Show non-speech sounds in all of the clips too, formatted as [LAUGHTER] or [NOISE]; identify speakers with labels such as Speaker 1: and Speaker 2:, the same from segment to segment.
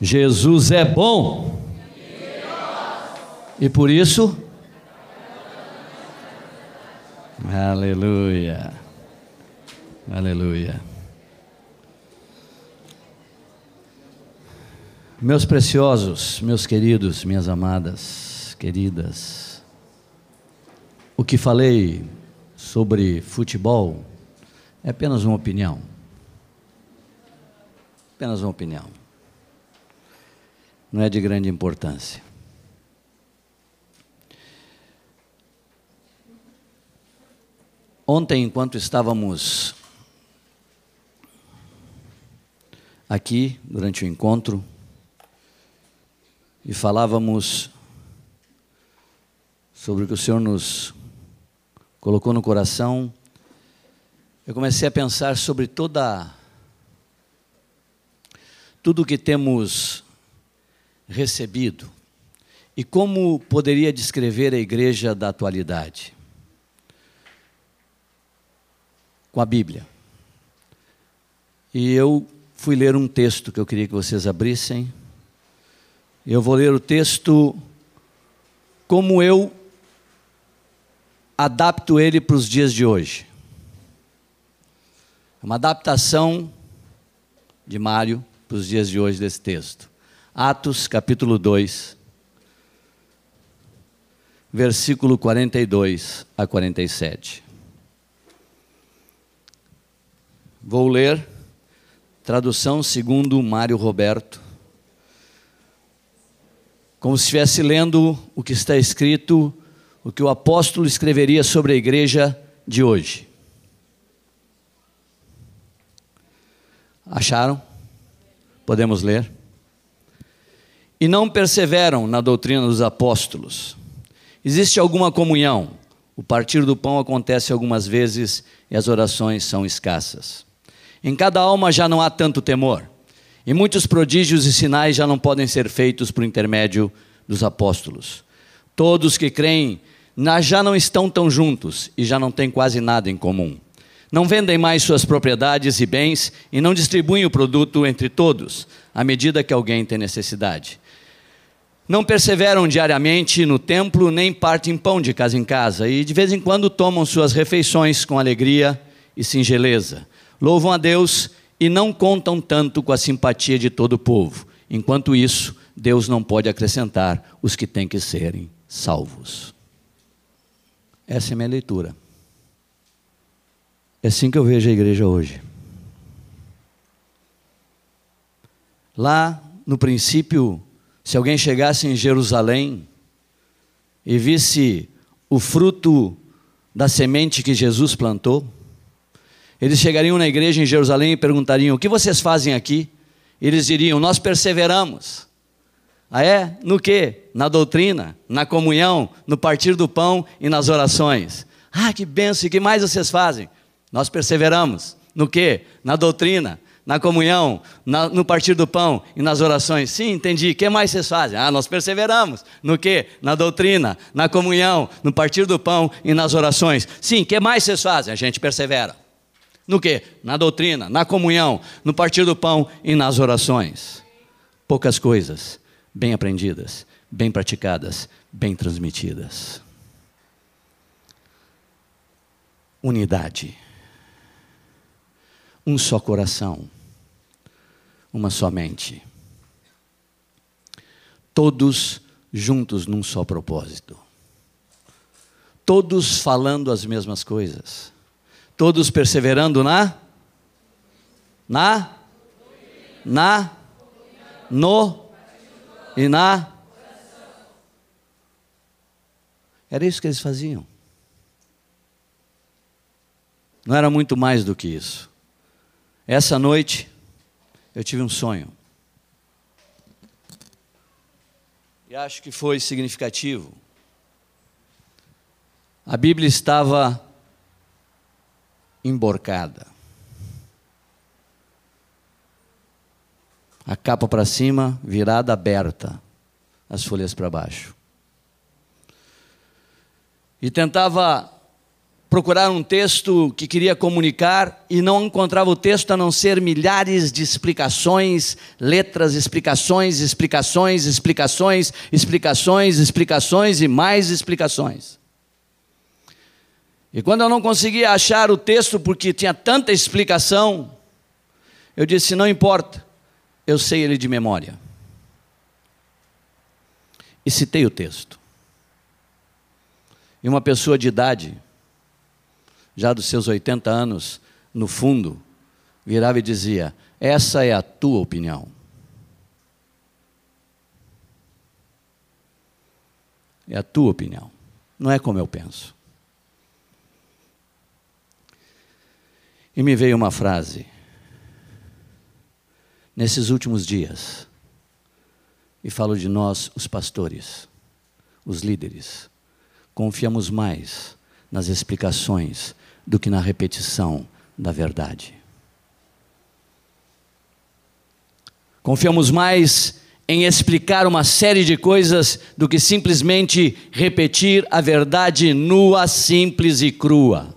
Speaker 1: Jesus é bom. E por isso. Aleluia. Aleluia. Meus preciosos, meus queridos, minhas amadas, queridas, o que falei sobre futebol é apenas uma opinião. Apenas uma opinião. Não é de grande importância. Ontem, enquanto estávamos aqui, durante o encontro, e falávamos sobre o que o Senhor nos colocou no coração, eu comecei a pensar sobre toda tudo que temos recebido e como poderia descrever a igreja da atualidade com a Bíblia. E eu fui ler um texto que eu queria que vocês abrissem. Eu vou ler o texto como eu adapto ele para os dias de hoje. É uma adaptação de Mário para os dias de hoje desse texto. Atos, capítulo 2, versículo 42 a 47. Vou ler, tradução segundo Mário Roberto, como se estivesse lendo o que está escrito, o que o apóstolo escreveria sobre a igreja de hoje. Acharam? Podemos ler? E não perseveram na doutrina dos apóstolos. Existe alguma comunhão? O partir do pão acontece algumas vezes e as orações são escassas. Em cada alma já não há tanto temor, e muitos prodígios e sinais já não podem ser feitos por intermédio dos apóstolos. Todos que creem já não estão tão juntos e já não têm quase nada em comum. Não vendem mais suas propriedades e bens e não distribuem o produto entre todos, à medida que alguém tem necessidade. Não perseveram diariamente no templo, nem partem pão de casa em casa, e de vez em quando tomam suas refeições com alegria e singeleza louvam a Deus e não contam tanto com a simpatia de todo o povo. Enquanto isso, Deus não pode acrescentar os que têm que serem salvos. Essa é a minha leitura. É assim que eu vejo a igreja hoje. Lá, no princípio, se alguém chegasse em Jerusalém e visse o fruto da semente que Jesus plantou, eles chegariam na igreja em Jerusalém e perguntariam: O que vocês fazem aqui? Eles diriam: Nós perseveramos. Ah, é? No que? Na doutrina, na comunhão, no partir do pão e nas orações. Ah, que benção! E que mais vocês fazem? Nós perseveramos. No que? Na doutrina, na comunhão, na, no partir do pão e nas orações. Sim, entendi. O que mais vocês fazem? Ah, nós perseveramos. No que? Na doutrina, na comunhão, no partir do pão e nas orações. Sim, o que mais vocês fazem? A gente persevera. No que? Na doutrina, na comunhão, no partir do pão e nas orações. Poucas coisas, bem aprendidas, bem praticadas, bem transmitidas. Unidade. Um só coração. Uma só mente. Todos juntos num só propósito. Todos falando as mesmas coisas Todos perseverando na? Na? Na? No? E na? Era isso que eles faziam. Não era muito mais do que isso. Essa noite, eu tive um sonho. E acho que foi significativo. A Bíblia estava emborcada. A capa para cima, virada aberta, as folhas para baixo. E tentava procurar um texto que queria comunicar e não encontrava o texto a não ser milhares de explicações, letras, explicações, explicações, explicações, explicações, explicações e mais explicações. E quando eu não conseguia achar o texto porque tinha tanta explicação, eu disse: não importa, eu sei ele de memória. E citei o texto. E uma pessoa de idade, já dos seus 80 anos, no fundo, virava e dizia: Essa é a tua opinião. É a tua opinião, não é como eu penso. E me veio uma frase. Nesses últimos dias, e falo de nós, os pastores, os líderes, confiamos mais nas explicações do que na repetição da verdade. Confiamos mais em explicar uma série de coisas do que simplesmente repetir a verdade nua, simples e crua.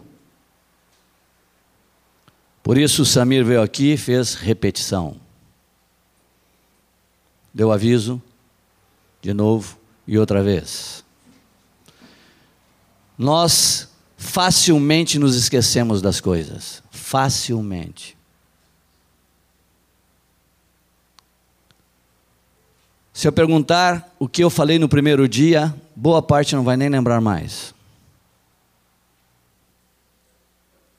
Speaker 1: Por isso, Samir veio aqui e fez repetição. Deu aviso, de novo e outra vez. Nós facilmente nos esquecemos das coisas. Facilmente. Se eu perguntar o que eu falei no primeiro dia, boa parte não vai nem lembrar mais.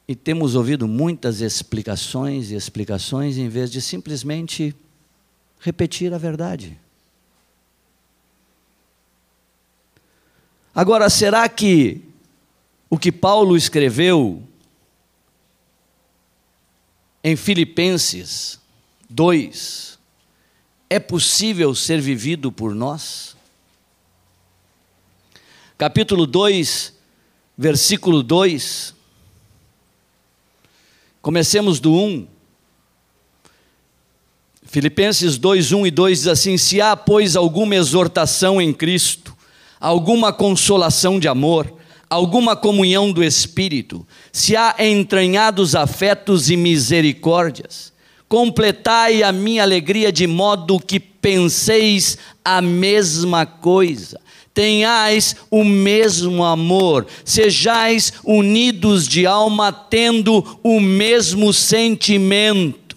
Speaker 1: E temos ouvido muitas explicações e explicações em vez de simplesmente repetir a verdade. Agora, será que o que Paulo escreveu em Filipenses 2 é possível ser vivido por nós? Capítulo 2, versículo 2. Comecemos do 1. Filipenses 2, 1 e 2 diz assim: Se há, pois, alguma exortação em Cristo, alguma consolação de amor, alguma comunhão do Espírito, se há entranhados afetos e misericórdias, completai a minha alegria de modo que penseis a mesma coisa, tenhais o mesmo amor, sejais unidos de alma, tendo o mesmo sentimento.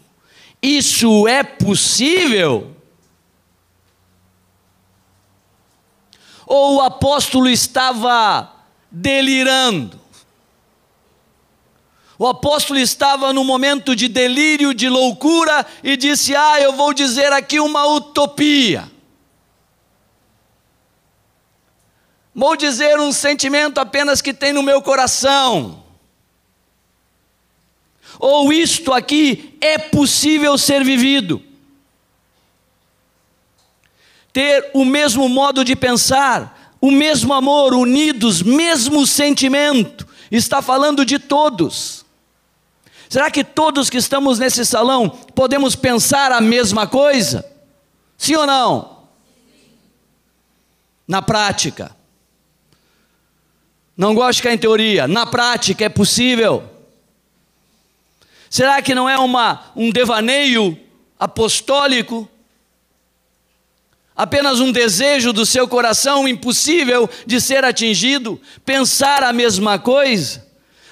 Speaker 1: Isso é possível? Ou o apóstolo estava delirando. O apóstolo estava no momento de delírio, de loucura, e disse: Ah, eu vou dizer aqui uma utopia. Vou dizer um sentimento apenas que tem no meu coração. Ou isto aqui é possível ser vivido. Ter o mesmo modo de pensar, o mesmo amor, unidos, mesmo sentimento. Está falando de todos. Será que todos que estamos nesse salão podemos pensar a mesma coisa? Sim ou não? Na prática. Não gosto de ficar em teoria. Na prática é possível. Será que não é uma, um devaneio apostólico? Apenas um desejo do seu coração impossível de ser atingido, pensar a mesma coisa.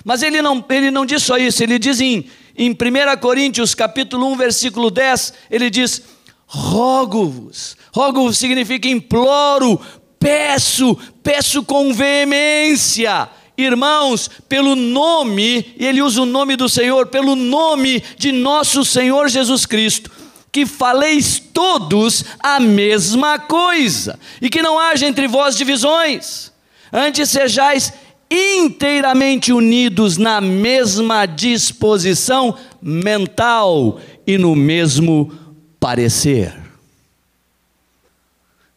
Speaker 1: Mas ele não, ele não diz só isso, ele diz em, em 1 Coríntios capítulo 1, versículo 10, ele diz, rogo-vos, rogo-vos significa imploro, peço, peço com veemência, irmãos, pelo nome, e ele usa o nome do Senhor, pelo nome de nosso Senhor Jesus Cristo, que faleis todos a mesma coisa, e que não haja entre vós divisões, antes sejais inteiramente unidos na mesma disposição mental e no mesmo parecer.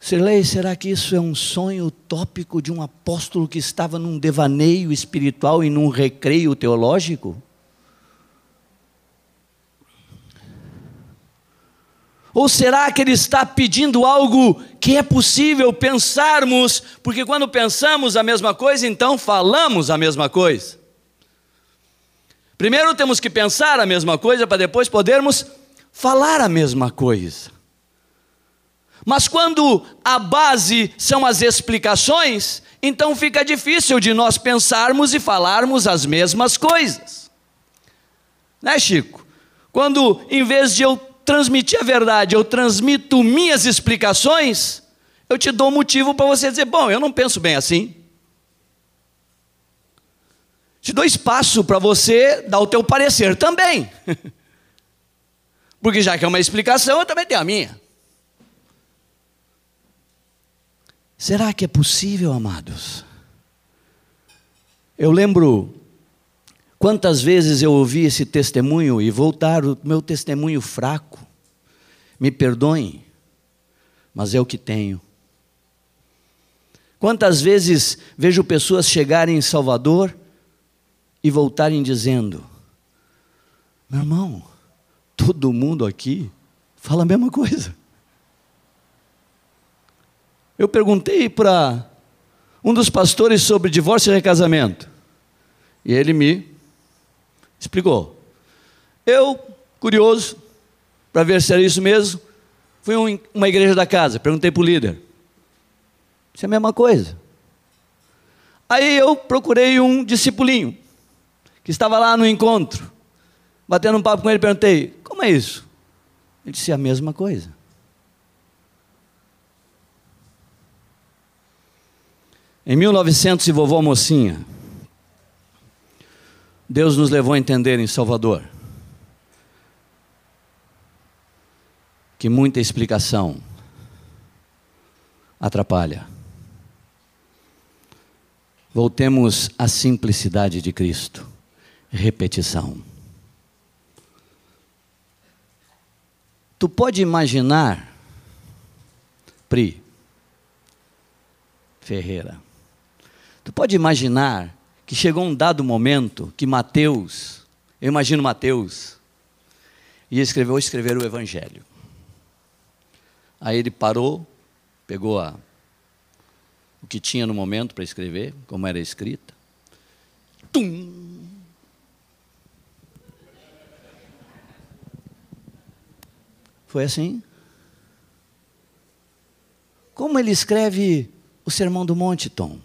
Speaker 1: Sirlei, será que isso é um sonho utópico de um apóstolo que estava num devaneio espiritual e num recreio teológico? Ou será que ele está pedindo algo que é possível pensarmos, porque quando pensamos a mesma coisa, então falamos a mesma coisa? Primeiro temos que pensar a mesma coisa para depois podermos falar a mesma coisa. Mas quando a base são as explicações, então fica difícil de nós pensarmos e falarmos as mesmas coisas. Né, Chico? Quando em vez de eu transmitir a verdade, eu transmito minhas explicações, eu te dou motivo para você dizer: bom, eu não penso bem assim. Te dou espaço para você dar o teu parecer também. [LAUGHS] Porque já que é uma explicação, eu também tenho a minha. Será que é possível, amados? Eu lembro quantas vezes eu ouvi esse testemunho e voltar o meu testemunho fraco. Me perdoem, mas é o que tenho. Quantas vezes vejo pessoas chegarem em Salvador e voltarem dizendo: Meu irmão, todo mundo aqui fala a mesma coisa. Eu perguntei para um dos pastores sobre divórcio e recasamento. E ele me explicou. Eu, curioso, para ver se era isso mesmo, fui a uma igreja da casa, perguntei para o líder. Isso é a mesma coisa. Aí eu procurei um discipulinho, que estava lá no encontro, batendo um papo com ele, perguntei: como é isso? Ele disse: a mesma coisa. Em 1900 e vovó mocinha, Deus nos levou a entender em Salvador que muita explicação atrapalha. Voltemos à simplicidade de Cristo. Repetição. Tu pode imaginar, Pri Ferreira, Tu pode imaginar que chegou um dado momento que Mateus, eu imagino Mateus, ia escrever ou escrever o Evangelho. Aí ele parou, pegou a, o que tinha no momento para escrever, como era escrita. Tum! Foi assim. Como ele escreve o Sermão do Monte, Tom?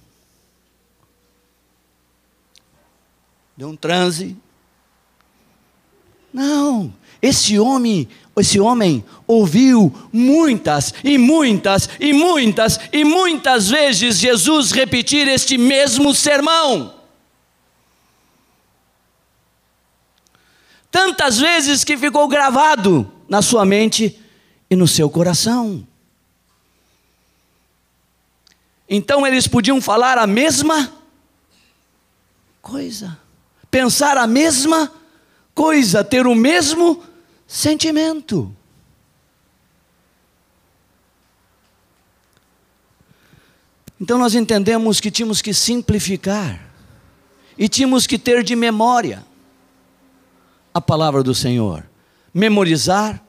Speaker 1: De um transe. Não, esse homem, esse homem ouviu muitas e muitas e muitas e muitas vezes Jesus repetir este mesmo sermão. Tantas vezes que ficou gravado na sua mente e no seu coração. Então eles podiam falar a mesma coisa pensar a mesma coisa, ter o mesmo sentimento. Então nós entendemos que tínhamos que simplificar e tínhamos que ter de memória a palavra do Senhor, memorizar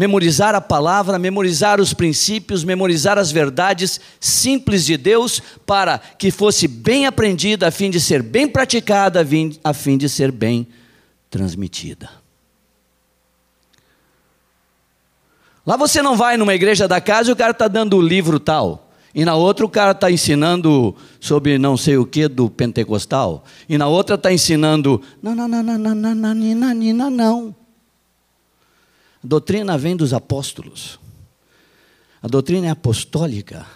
Speaker 1: memorizar a palavra, memorizar os princípios, memorizar as verdades simples de Deus, para que fosse bem aprendida, a fim de ser bem praticada, a fim de ser bem transmitida. Lá você não vai numa igreja da casa e o cara está dando o livro tal. E na outra o cara está ensinando sobre não sei o que do pentecostal. E na outra está ensinando. Não, não, não, não, não, não, não, não, não, não. A doutrina vem dos apóstolos. A doutrina é apostólica.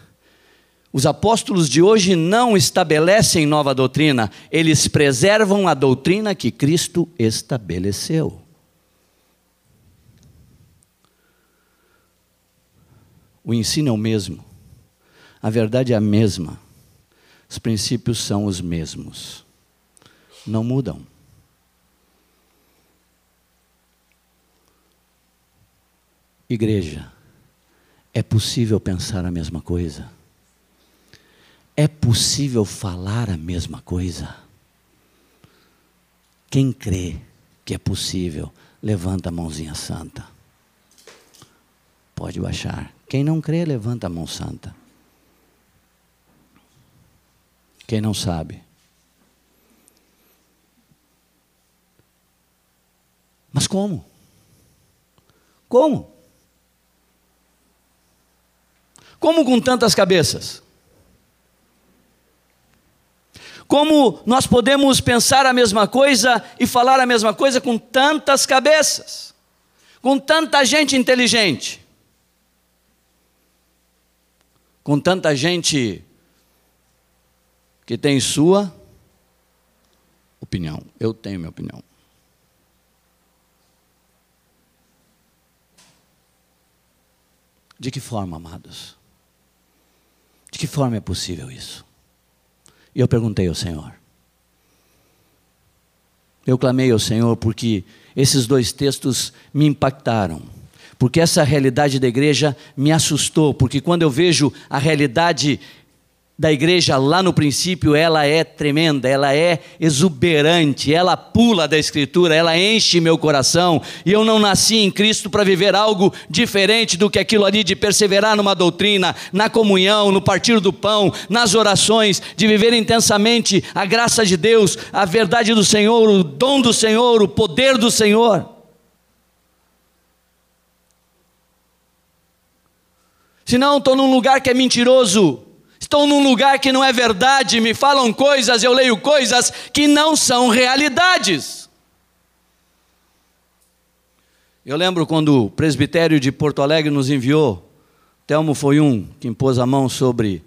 Speaker 1: Os apóstolos de hoje não estabelecem nova doutrina, eles preservam a doutrina que Cristo estabeleceu. O ensino é o mesmo, a verdade é a mesma, os princípios são os mesmos, não mudam. Igreja, é possível pensar a mesma coisa? É possível falar a mesma coisa? Quem crê que é possível, levanta a mãozinha santa. Pode baixar. Quem não crê, levanta a mão santa. Quem não sabe? como? Como? Como com tantas cabeças? Como nós podemos pensar a mesma coisa e falar a mesma coisa com tantas cabeças? Com tanta gente inteligente? Com tanta gente que tem sua opinião. Eu tenho minha opinião. De que forma, amados? Que forma é possível isso? E eu perguntei ao Senhor. Eu clamei ao Senhor porque esses dois textos me impactaram. Porque essa realidade da igreja me assustou, porque quando eu vejo a realidade da igreja lá no princípio, ela é tremenda, ela é exuberante, ela pula da Escritura, ela enche meu coração. E eu não nasci em Cristo para viver algo diferente do que aquilo ali de perseverar numa doutrina, na comunhão, no partir do pão, nas orações, de viver intensamente a graça de Deus, a verdade do Senhor, o dom do Senhor, o poder do Senhor. Senão estou num lugar que é mentiroso Estou num lugar que não é verdade, me falam coisas, eu leio coisas que não são realidades. Eu lembro quando o presbitério de Porto Alegre nos enviou, Telmo foi um que impôs a mão sobre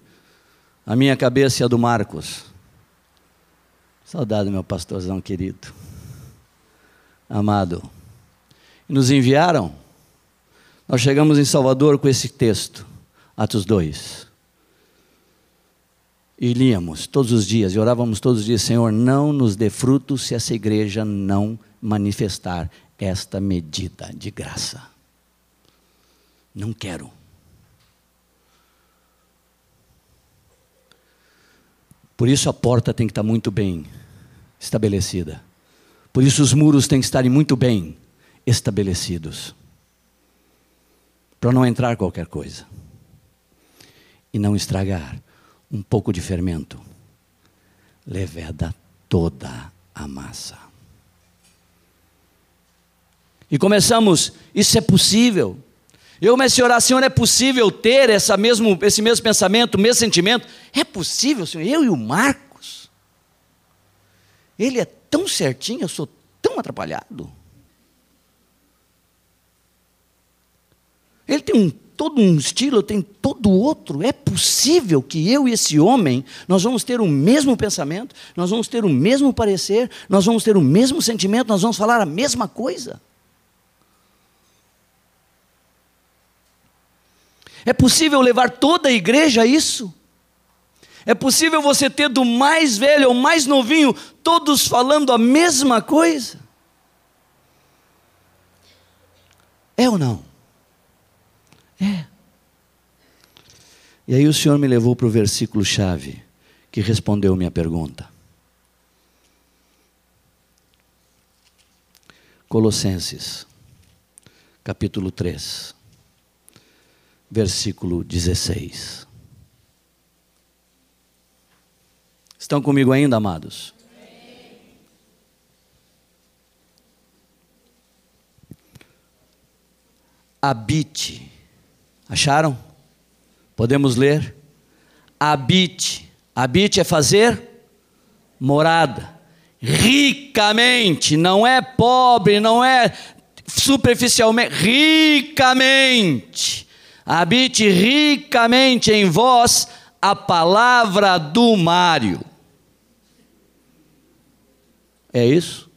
Speaker 1: a minha cabeça e a do Marcos. Saudade, meu pastorzão querido, amado. Nos enviaram, nós chegamos em Salvador com esse texto, Atos 2. E líamos todos os dias, e orávamos todos os dias, Senhor, não nos dê frutos se essa igreja não manifestar esta medida de graça. Não quero. Por isso a porta tem que estar muito bem estabelecida. Por isso os muros têm que estar muito bem estabelecidos. Para não entrar qualquer coisa. E não estragar um pouco de fermento, leveda toda a massa. E começamos, isso é possível. Eu comecei a orar, Senhor, é possível ter essa mesmo, esse mesmo pensamento, mesmo sentimento? É possível, Senhor, eu e o Marcos. Ele é tão certinho, eu sou tão atrapalhado. Ele tem um todo um estilo, tem todo outro. É possível que eu e esse homem, nós vamos ter o mesmo pensamento, nós vamos ter o mesmo parecer, nós vamos ter o mesmo sentimento, nós vamos falar a mesma coisa. É possível levar toda a igreja a isso? É possível você ter do mais velho ao mais novinho, todos falando a mesma coisa? É ou não? É. E aí o Senhor me levou para o versículo chave que respondeu minha pergunta. Colossenses, capítulo 3, versículo 16. Estão comigo ainda, amados? Habite Acharam? Podemos ler? Habite. Habite é fazer morada. Ricamente, não é pobre, não é superficialmente, ricamente. Habite ricamente em vós a palavra do Mário. É isso?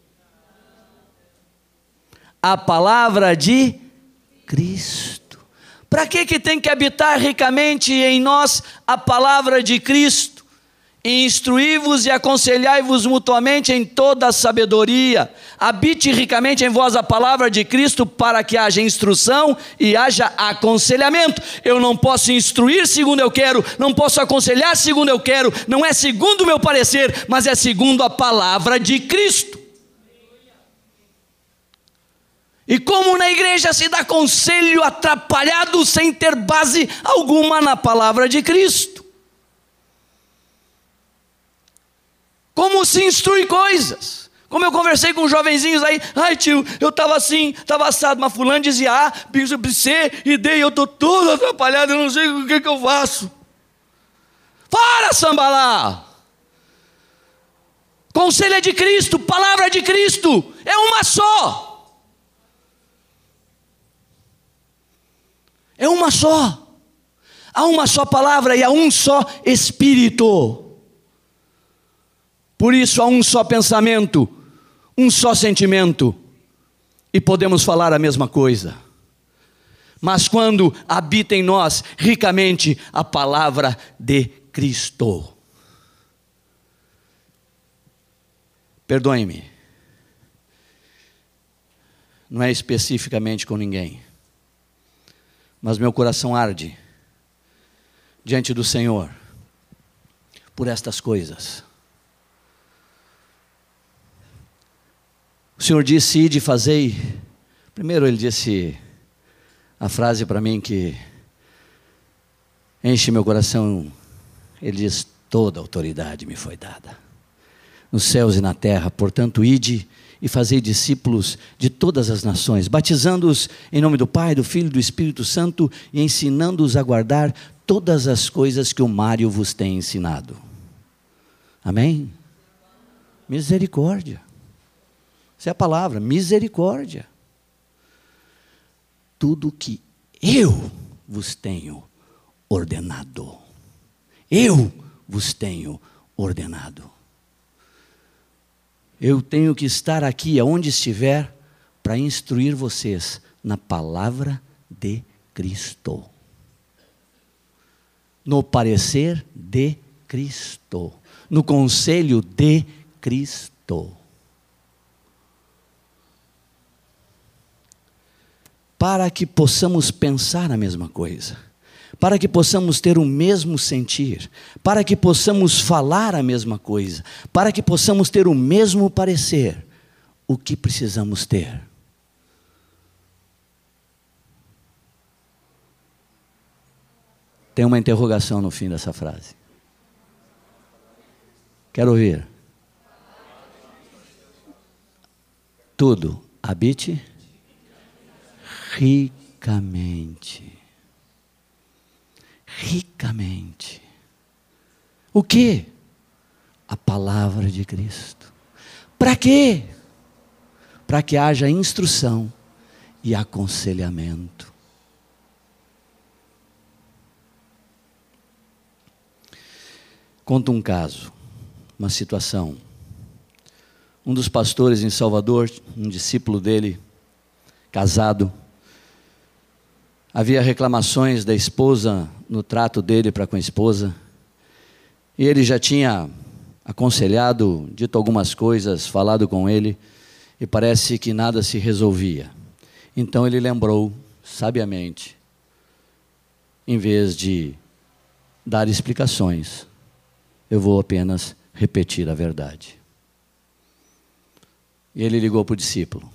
Speaker 1: A palavra de Cristo. Para que, que tem que habitar ricamente em nós a palavra de Cristo? Instruí-vos e aconselhai-vos mutuamente em toda a sabedoria. Habite ricamente em vós a palavra de Cristo para que haja instrução e haja aconselhamento. Eu não posso instruir segundo eu quero, não posso aconselhar segundo eu quero, não é segundo o meu parecer, mas é segundo a palavra de Cristo. E como na igreja se dá conselho atrapalhado sem ter base alguma na palavra de Cristo? Como se instrui coisas? Como eu conversei com jovenzinhos aí, ai tio, eu estava assim, estava assado, mas fulano dizia A, C e D, eu estou todo atrapalhado, eu não sei o que, que eu faço. Para, sambalá! Conselho é de Cristo, palavra é de Cristo, é uma só. É uma só. Há uma só palavra e há um só Espírito. Por isso há um só pensamento um só sentimento e podemos falar a mesma coisa. Mas quando habita em nós ricamente a palavra de Cristo. Perdoe-me. Não é especificamente com ninguém. Mas meu coração arde diante do Senhor por estas coisas. O Senhor disse: Ide, fazei. Primeiro, ele disse a frase para mim que enche meu coração. Ele diz: Toda autoridade me foi dada, nos céus e na terra. Portanto, ide e fazei discípulos de todas as nações, batizando-os em nome do Pai, do Filho e do Espírito Santo e ensinando-os a guardar todas as coisas que o Mário vos tem ensinado. Amém? Misericórdia. Essa é a palavra, misericórdia. Tudo que eu vos tenho ordenado. Eu vos tenho ordenado. Eu tenho que estar aqui, aonde estiver, para instruir vocês na palavra de Cristo. No parecer de Cristo. No conselho de Cristo. para que possamos pensar a mesma coisa, para que possamos ter o mesmo sentir, para que possamos falar a mesma coisa, para que possamos ter o mesmo parecer. O que precisamos ter? Tem uma interrogação no fim dessa frase. Quero ouvir. Tudo habite ricamente. Ricamente. O que? A palavra de Cristo. Para quê? Para que haja instrução e aconselhamento. Conta um caso, uma situação. Um dos pastores em Salvador, um discípulo dele, casado, Havia reclamações da esposa no trato dele para com a esposa. E ele já tinha aconselhado, dito algumas coisas, falado com ele, e parece que nada se resolvia. Então ele lembrou, sabiamente, em vez de dar explicações, eu vou apenas repetir a verdade. E ele ligou para o discípulo,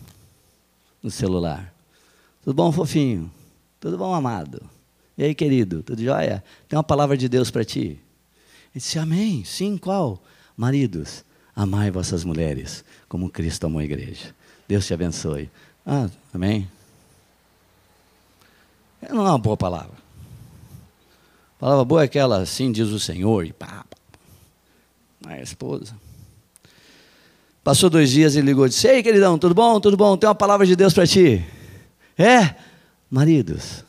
Speaker 1: no celular. Tudo bom, fofinho? Tudo bom, amado? E aí, querido, tudo jóia? Tem uma palavra de Deus para ti. Ele disse, amém. Sim, qual? Maridos, amai vossas mulheres, como Cristo amou a igreja. Deus te abençoe. Ah, amém? Não é uma boa palavra. A palavra boa é aquela, assim diz o Senhor, e pá, pá. A esposa. Passou dois dias e ligou e disse: Ei, queridão, tudo bom? Tudo bom? Tem uma palavra de Deus para ti. É? Maridos,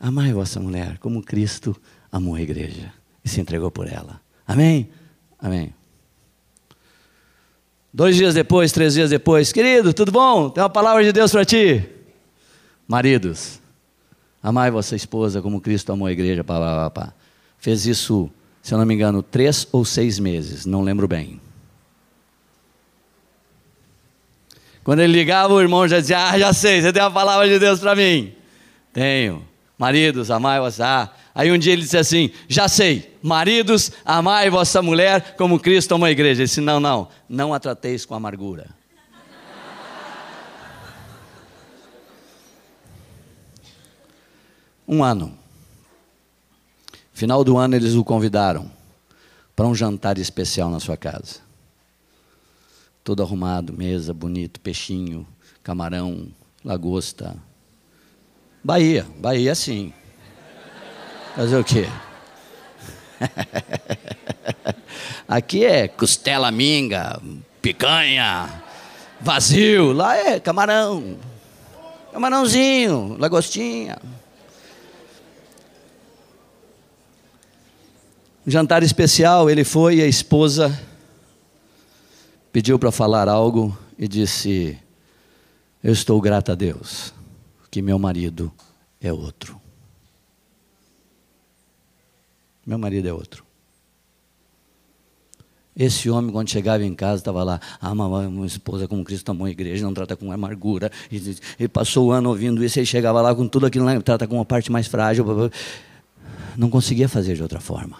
Speaker 1: amai vossa mulher como Cristo amou a igreja e se entregou por ela. Amém? Amém. Dois dias depois, três dias depois, querido, tudo bom? Tem uma palavra de Deus para ti. Maridos, amai vossa esposa como Cristo amou a igreja. Pá, pá, pá. Fez isso, se eu não me engano, três ou seis meses, não lembro bem. Quando ele ligava, o irmão já dizia: Ah, já sei, você tem uma palavra de Deus para mim. Tenho. Maridos, amai vossa. Aí um dia ele disse assim: Já sei, maridos, amai vossa mulher como Cristo amou a igreja. Ele disse: Não, não, não a trateis com amargura. Um ano. Final do ano eles o convidaram para um jantar especial na sua casa. todo arrumado, mesa, bonito, peixinho, camarão, lagosta. Bahia, Bahia sim. Fazer o quê? [LAUGHS] Aqui é costela minga, picanha, vazio. Lá é camarão, camarãozinho, lagostinha. Um jantar especial, ele foi e a esposa pediu para falar algo e disse: Eu estou grata a Deus que meu marido é outro. Meu marido é outro. Esse homem, quando chegava em casa, estava lá, ah, minha esposa como Cristo amou a igreja, não trata com amargura. Ele passou o ano ouvindo isso, e chegava lá com tudo aquilo, trata com uma parte mais frágil. Não conseguia fazer de outra forma.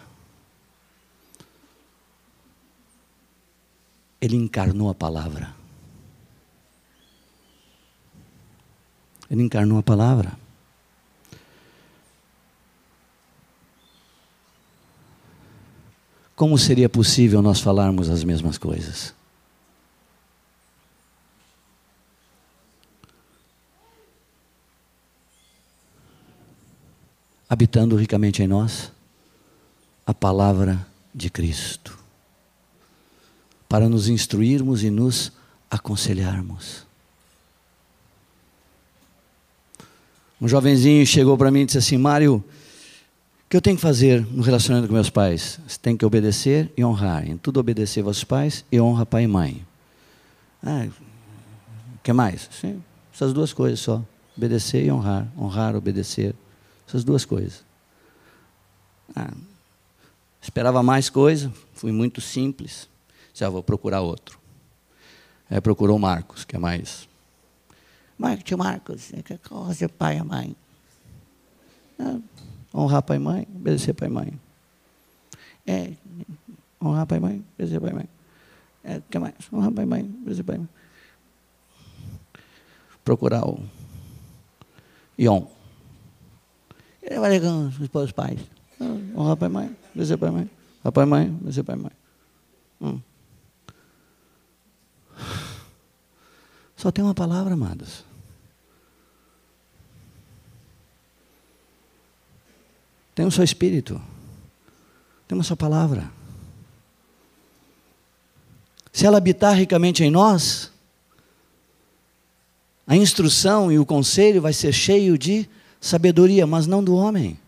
Speaker 1: Ele encarnou a palavra. Ele encarnou a palavra. Como seria possível nós falarmos as mesmas coisas? Habitando ricamente em nós a palavra de Cristo, para nos instruirmos e nos aconselharmos. Um jovenzinho chegou para mim e disse assim: Mário, que eu tenho que fazer no relacionamento com meus pais? Você tem que obedecer e honrar. Em tudo obedecer vossos pais e honra pai e mãe. Ah, que mais? Sim, essas duas coisas só. Obedecer e honrar. Honrar, obedecer. Essas duas coisas. Ah, esperava mais coisa, fui muito simples. Já ah, vou procurar outro. Aí procurou o Marcos, que é mais. Marcos, Marcos, que coisa, pai e mãe. Ah, Honrar pai e mãe, obedecer pai e mãe. É, honrar pai e mãe, obedecer pai e mãe. É, que mais? Honrar pai e mãe, obedecer pai e mãe. Procurar o Ion. Ele vai com os pais. Honrar pai e mãe, obedecer pai e mãe. Pai e mãe, obedecer pai e mãe. Hum. Só tem uma palavra, amados. Tem o seu espírito. Tem a sua palavra. Se ela habitar ricamente em nós, a instrução e o conselho vai ser cheio de sabedoria, mas não do homem,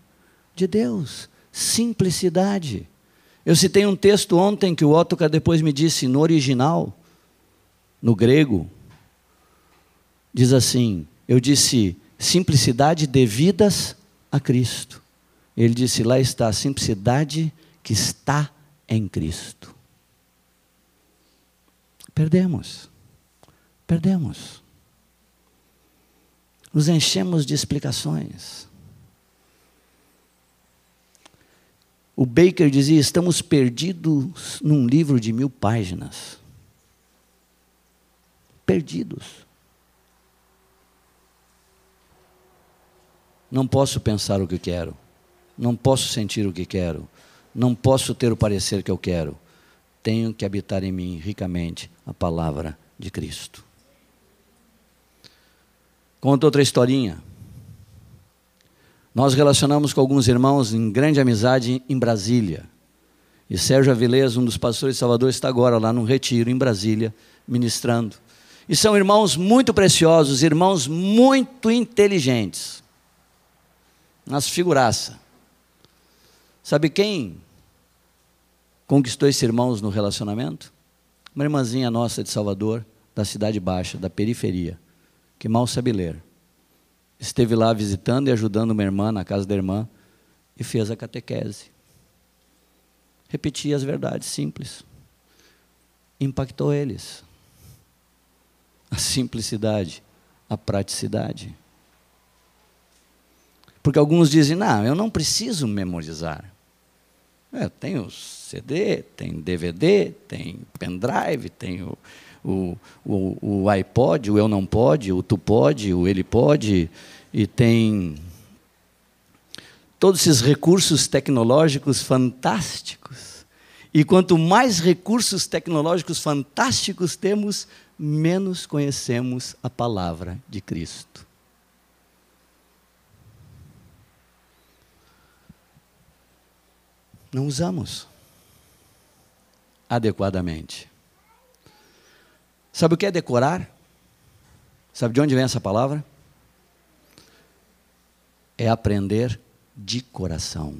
Speaker 1: de Deus. Simplicidade. Eu citei um texto ontem que o Ottokar depois me disse no original, no grego, diz assim: eu disse simplicidade devidas a Cristo. Ele disse: lá está a simplicidade que está em Cristo. Perdemos. Perdemos. Nos enchemos de explicações. O Baker dizia: estamos perdidos num livro de mil páginas. Perdidos. Não posso pensar o que quero não posso sentir o que quero, não posso ter o parecer que eu quero. Tenho que habitar em mim ricamente a palavra de Cristo. Conta outra historinha. Nós relacionamos com alguns irmãos em grande amizade em Brasília. E Sérgio Avilés, um dos pastores de Salvador, está agora lá num retiro em Brasília, ministrando. E são irmãos muito preciosos, irmãos muito inteligentes. Nas figuraça. Sabe quem conquistou esses irmãos no relacionamento? Uma irmãzinha nossa de Salvador, da Cidade Baixa, da periferia, que mal sabe ler. Esteve lá visitando e ajudando uma irmã na casa da irmã e fez a catequese. Repetia as verdades simples. Impactou eles. A simplicidade, a praticidade. Porque alguns dizem: não, eu não preciso memorizar. É, tem o CD, tem DVD, tem pendrive, tem o, o, o, o iPod, o Eu Não Pode, o Tu Pode, o Ele Pode, e tem todos esses recursos tecnológicos fantásticos. E quanto mais recursos tecnológicos fantásticos temos, menos conhecemos a palavra de Cristo. Não usamos adequadamente. Sabe o que é decorar? Sabe de onde vem essa palavra? É aprender de coração.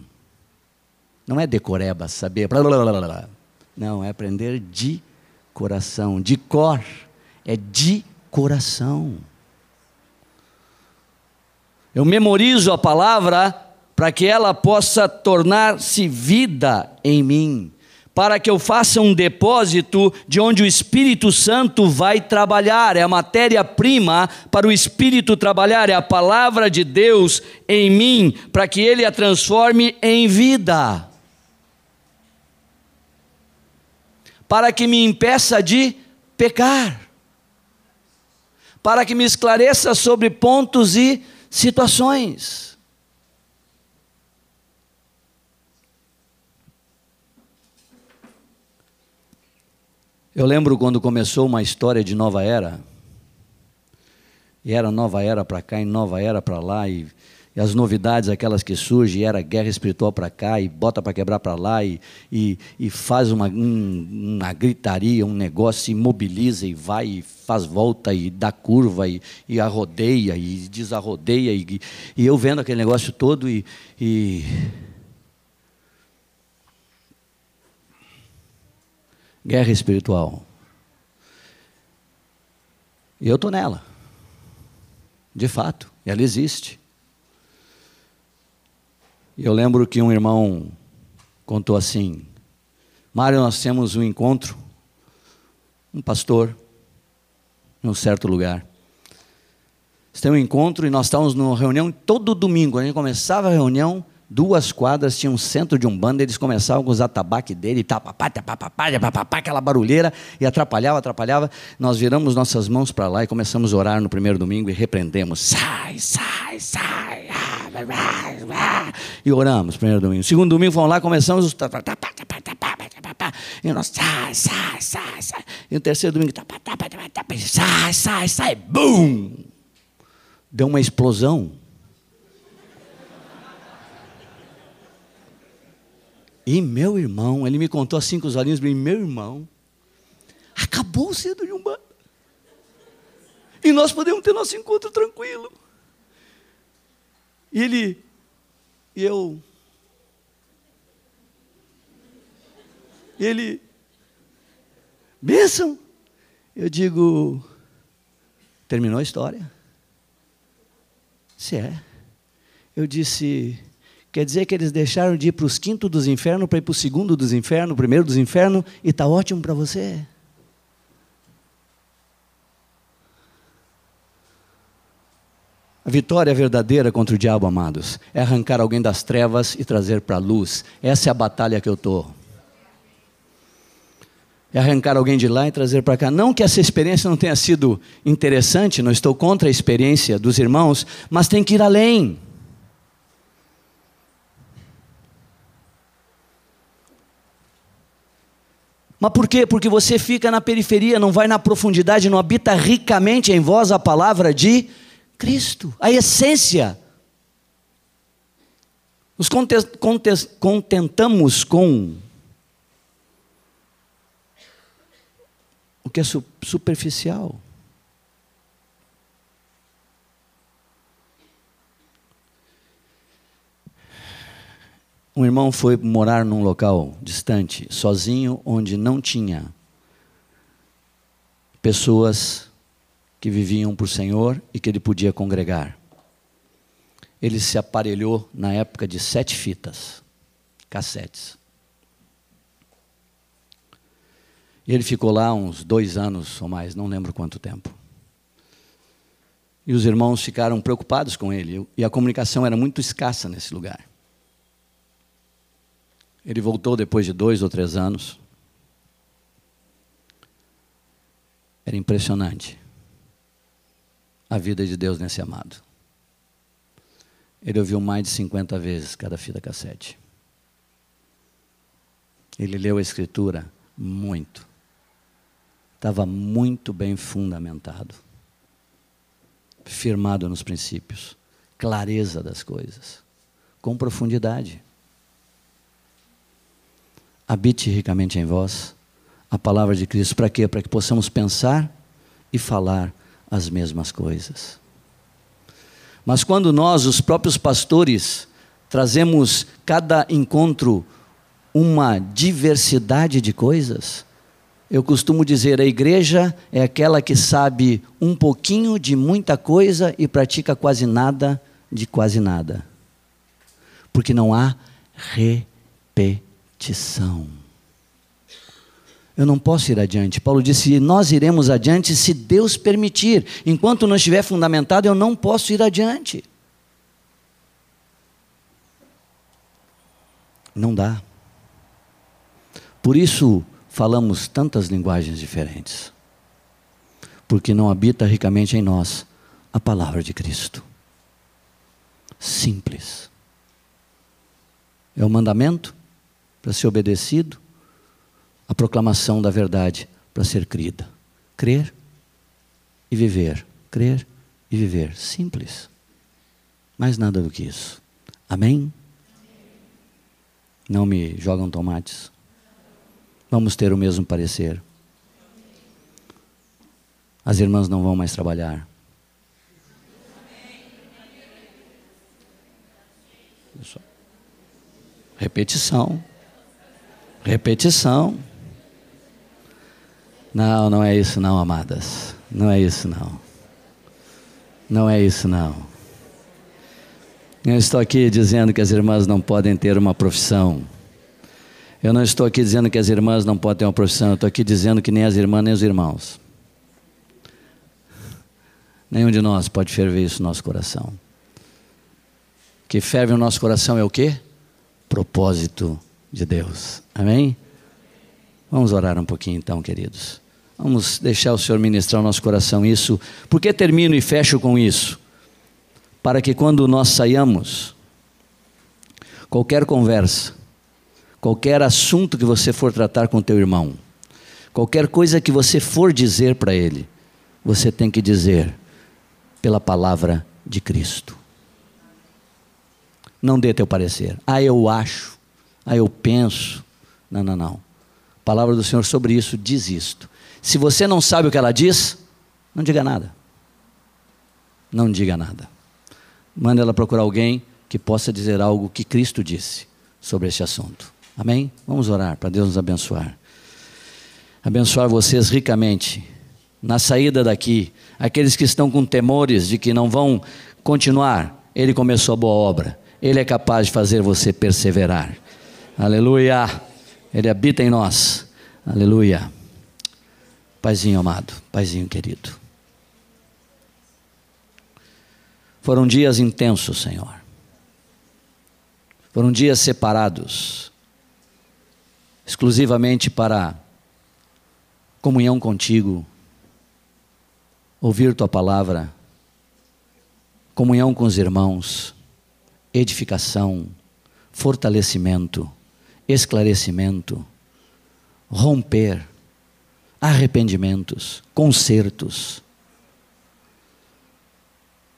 Speaker 1: Não é decoreba, saber. Blá, blá, blá, blá. Não, é aprender de coração. De cor. É de coração. Eu memorizo a palavra para que ela possa tornar-se vida em mim para que eu faça um depósito de onde o Espírito Santo vai trabalhar. É a matéria-prima para o Espírito trabalhar, é a palavra de Deus em mim, para que ele a transforme em vida. Para que me impeça de pecar. Para que me esclareça sobre pontos e situações. Eu lembro quando começou uma história de nova era, e era nova era para cá e nova era para lá, e, e, as novidades, aquelas que surgem, era guerra espiritual para cá, e bota para quebrar para lá, e, e, e faz uma, um, uma gritaria, um negócio, e mobiliza, e vai, e faz volta, e dá curva, e, e arrodeia, e desarrodeia, e, e eu vendo aquele negócio todo, e, guerra espiritual. E eu estou nela. De fato, ela existe. E eu lembro que um irmão contou assim: Mário, nós temos um encontro, um pastor, em um certo lugar. Tem um encontro e nós estávamos numa reunião todo domingo. A gente começava a reunião, duas quadras, tinha um centro de um bando, eles começavam com os atabaques dele, tapapá, tapapá, tapapá, aquela barulheira, e atrapalhava, atrapalhava. Nós viramos nossas mãos para lá e começamos a orar no primeiro domingo e repreendemos. Sai, sai, sai. E oramos primeiro domingo. Segundo domingo fomos lá, começamos os e nós sai, sai, sai, sai. E no terceiro domingo, sai, sai, sai, bum! Deu uma explosão. E meu irmão, ele me contou assim com os olhinhos, meu irmão, acabou o cedo de Umbanda. E nós podemos ter nosso encontro tranquilo. E ele, e eu, e ele, bênção. Eu digo, terminou a história? Se é. Eu disse, Quer dizer que eles deixaram de ir para os quintos dos infernos para ir para o segundo dos infernos, o primeiro dos infernos, e está ótimo para você. A vitória verdadeira contra o diabo, amados, é arrancar alguém das trevas e trazer para a luz. Essa é a batalha que eu estou. É arrancar alguém de lá e trazer para cá. Não que essa experiência não tenha sido interessante, não estou contra a experiência dos irmãos, mas tem que ir além. Mas por quê? Porque você fica na periferia, não vai na profundidade, não habita ricamente em vós a palavra de Cristo, a essência. Nos contentamos com o que é superficial. Um irmão foi morar num local distante, sozinho, onde não tinha pessoas que viviam por Senhor e que ele podia congregar. Ele se aparelhou na época de sete fitas, cassetes. E ele ficou lá uns dois anos ou mais, não lembro quanto tempo. E os irmãos ficaram preocupados com ele, e a comunicação era muito escassa nesse lugar. Ele voltou depois de dois ou três anos. Era impressionante a vida de Deus nesse amado. Ele ouviu mais de 50 vezes cada fita cassete. Ele leu a Escritura muito. Estava muito bem fundamentado, firmado nos princípios, clareza das coisas, com profundidade. Habite ricamente em vós a palavra de Cristo. Para quê? Para que possamos pensar e falar as mesmas coisas. Mas quando nós, os próprios pastores, trazemos cada encontro uma diversidade de coisas, eu costumo dizer: a igreja é aquela que sabe um pouquinho de muita coisa e pratica quase nada de quase nada. Porque não há repetição eu não posso ir adiante. Paulo disse: Nós iremos adiante se Deus permitir. Enquanto não estiver fundamentado, eu não posso ir adiante. Não dá. Por isso falamos tantas linguagens diferentes. Porque não habita ricamente em nós a palavra de Cristo. Simples. É o mandamento para ser obedecido a proclamação da verdade para ser crida. Crer e viver. Crer e viver. Simples. Mais nada do que isso. Amém? Não me jogam tomates. Vamos ter o mesmo parecer. As irmãs não vão mais trabalhar. Repetição. Repetição. Não, não é isso não, amadas. Não é isso não. Não é isso não. Eu estou aqui dizendo que as irmãs não podem ter uma profissão. Eu não estou aqui dizendo que as irmãs não podem ter uma profissão. Eu estou aqui dizendo que nem as irmãs nem os irmãos. Nenhum de nós pode ferver isso no nosso coração. O que ferve no nosso coração é o quê? Propósito de Deus. Amém? Vamos orar um pouquinho então, queridos. Vamos deixar o Senhor ministrar o nosso coração isso. Por que termino e fecho com isso? Para que quando nós saiamos, qualquer conversa, qualquer assunto que você for tratar com teu irmão, qualquer coisa que você for dizer para ele, você tem que dizer pela palavra de Cristo. Não dê teu parecer. Ah, eu acho. Ah, eu penso. Não, não, não. A palavra do Senhor sobre isso diz isto. Se você não sabe o que ela diz, não diga nada. Não diga nada. Manda ela procurar alguém que possa dizer algo que Cristo disse sobre esse assunto. Amém? Vamos orar para Deus nos abençoar. Abençoar vocês ricamente na saída daqui. Aqueles que estão com temores de que não vão continuar, Ele começou a boa obra. Ele é capaz de fazer você perseverar. Aleluia. Ele habita em nós. Aleluia. Paizinho amado, Paizinho querido. Foram dias intensos, Senhor. Foram dias separados, exclusivamente para comunhão contigo, ouvir tua palavra, comunhão com os irmãos, edificação, fortalecimento, esclarecimento, romper arrependimentos, consertos,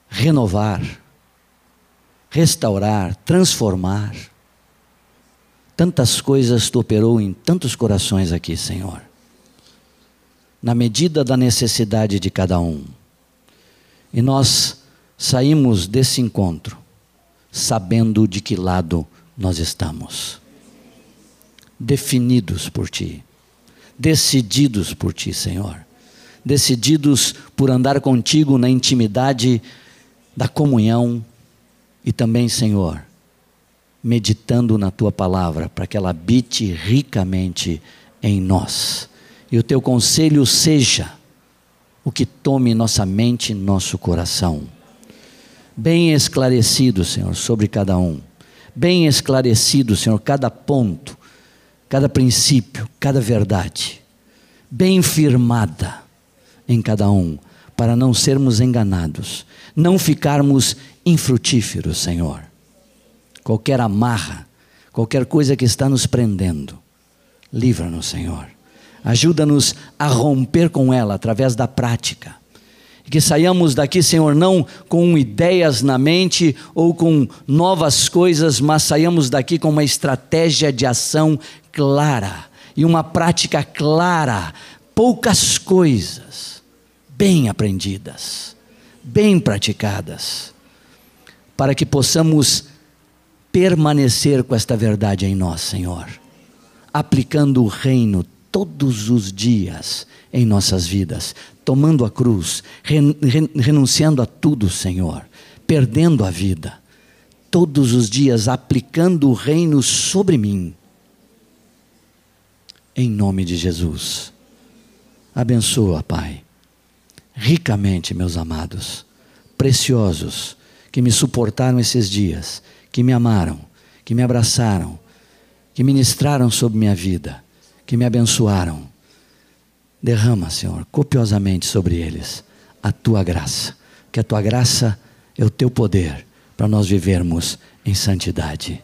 Speaker 1: renovar, restaurar, transformar. Tantas coisas tu operou em tantos corações aqui, Senhor. Na medida da necessidade de cada um. E nós saímos desse encontro sabendo de que lado nós estamos. Definidos por Ti decididos por Ti, Senhor. Decididos por andar contigo na intimidade da comunhão e também, Senhor, meditando na Tua palavra, para que ela habite ricamente em nós. E o Teu conselho seja o que tome nossa mente e nosso coração. Bem esclarecido, Senhor, sobre cada um. Bem esclarecido, Senhor, cada ponto cada princípio, cada verdade, bem firmada em cada um, para não sermos enganados, não ficarmos infrutíferos, Senhor. Qualquer amarra, qualquer coisa que está nos prendendo, Livra-nos, Senhor. Ajuda-nos a romper com ela através da prática. Que saiamos daqui, Senhor, não com ideias na mente ou com novas coisas, mas saiamos daqui com uma estratégia de ação clara e uma prática clara. Poucas coisas bem aprendidas, bem praticadas, para que possamos permanecer com esta verdade em nós, Senhor, aplicando o reino todos os dias em nossas vidas, tomando a cruz, renunciando a tudo, Senhor, perdendo a vida, todos os dias aplicando o reino sobre mim. Em nome de Jesus. Abençoa, Pai, ricamente, meus amados, preciosos, que me suportaram esses dias, que me amaram, que me abraçaram, que ministraram sobre minha vida que me abençoaram. Derrama, Senhor, copiosamente sobre eles a tua graça, que a tua graça é o teu poder para nós vivermos em santidade.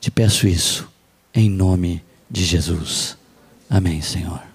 Speaker 1: Te peço isso em nome de Jesus. Amém, Senhor.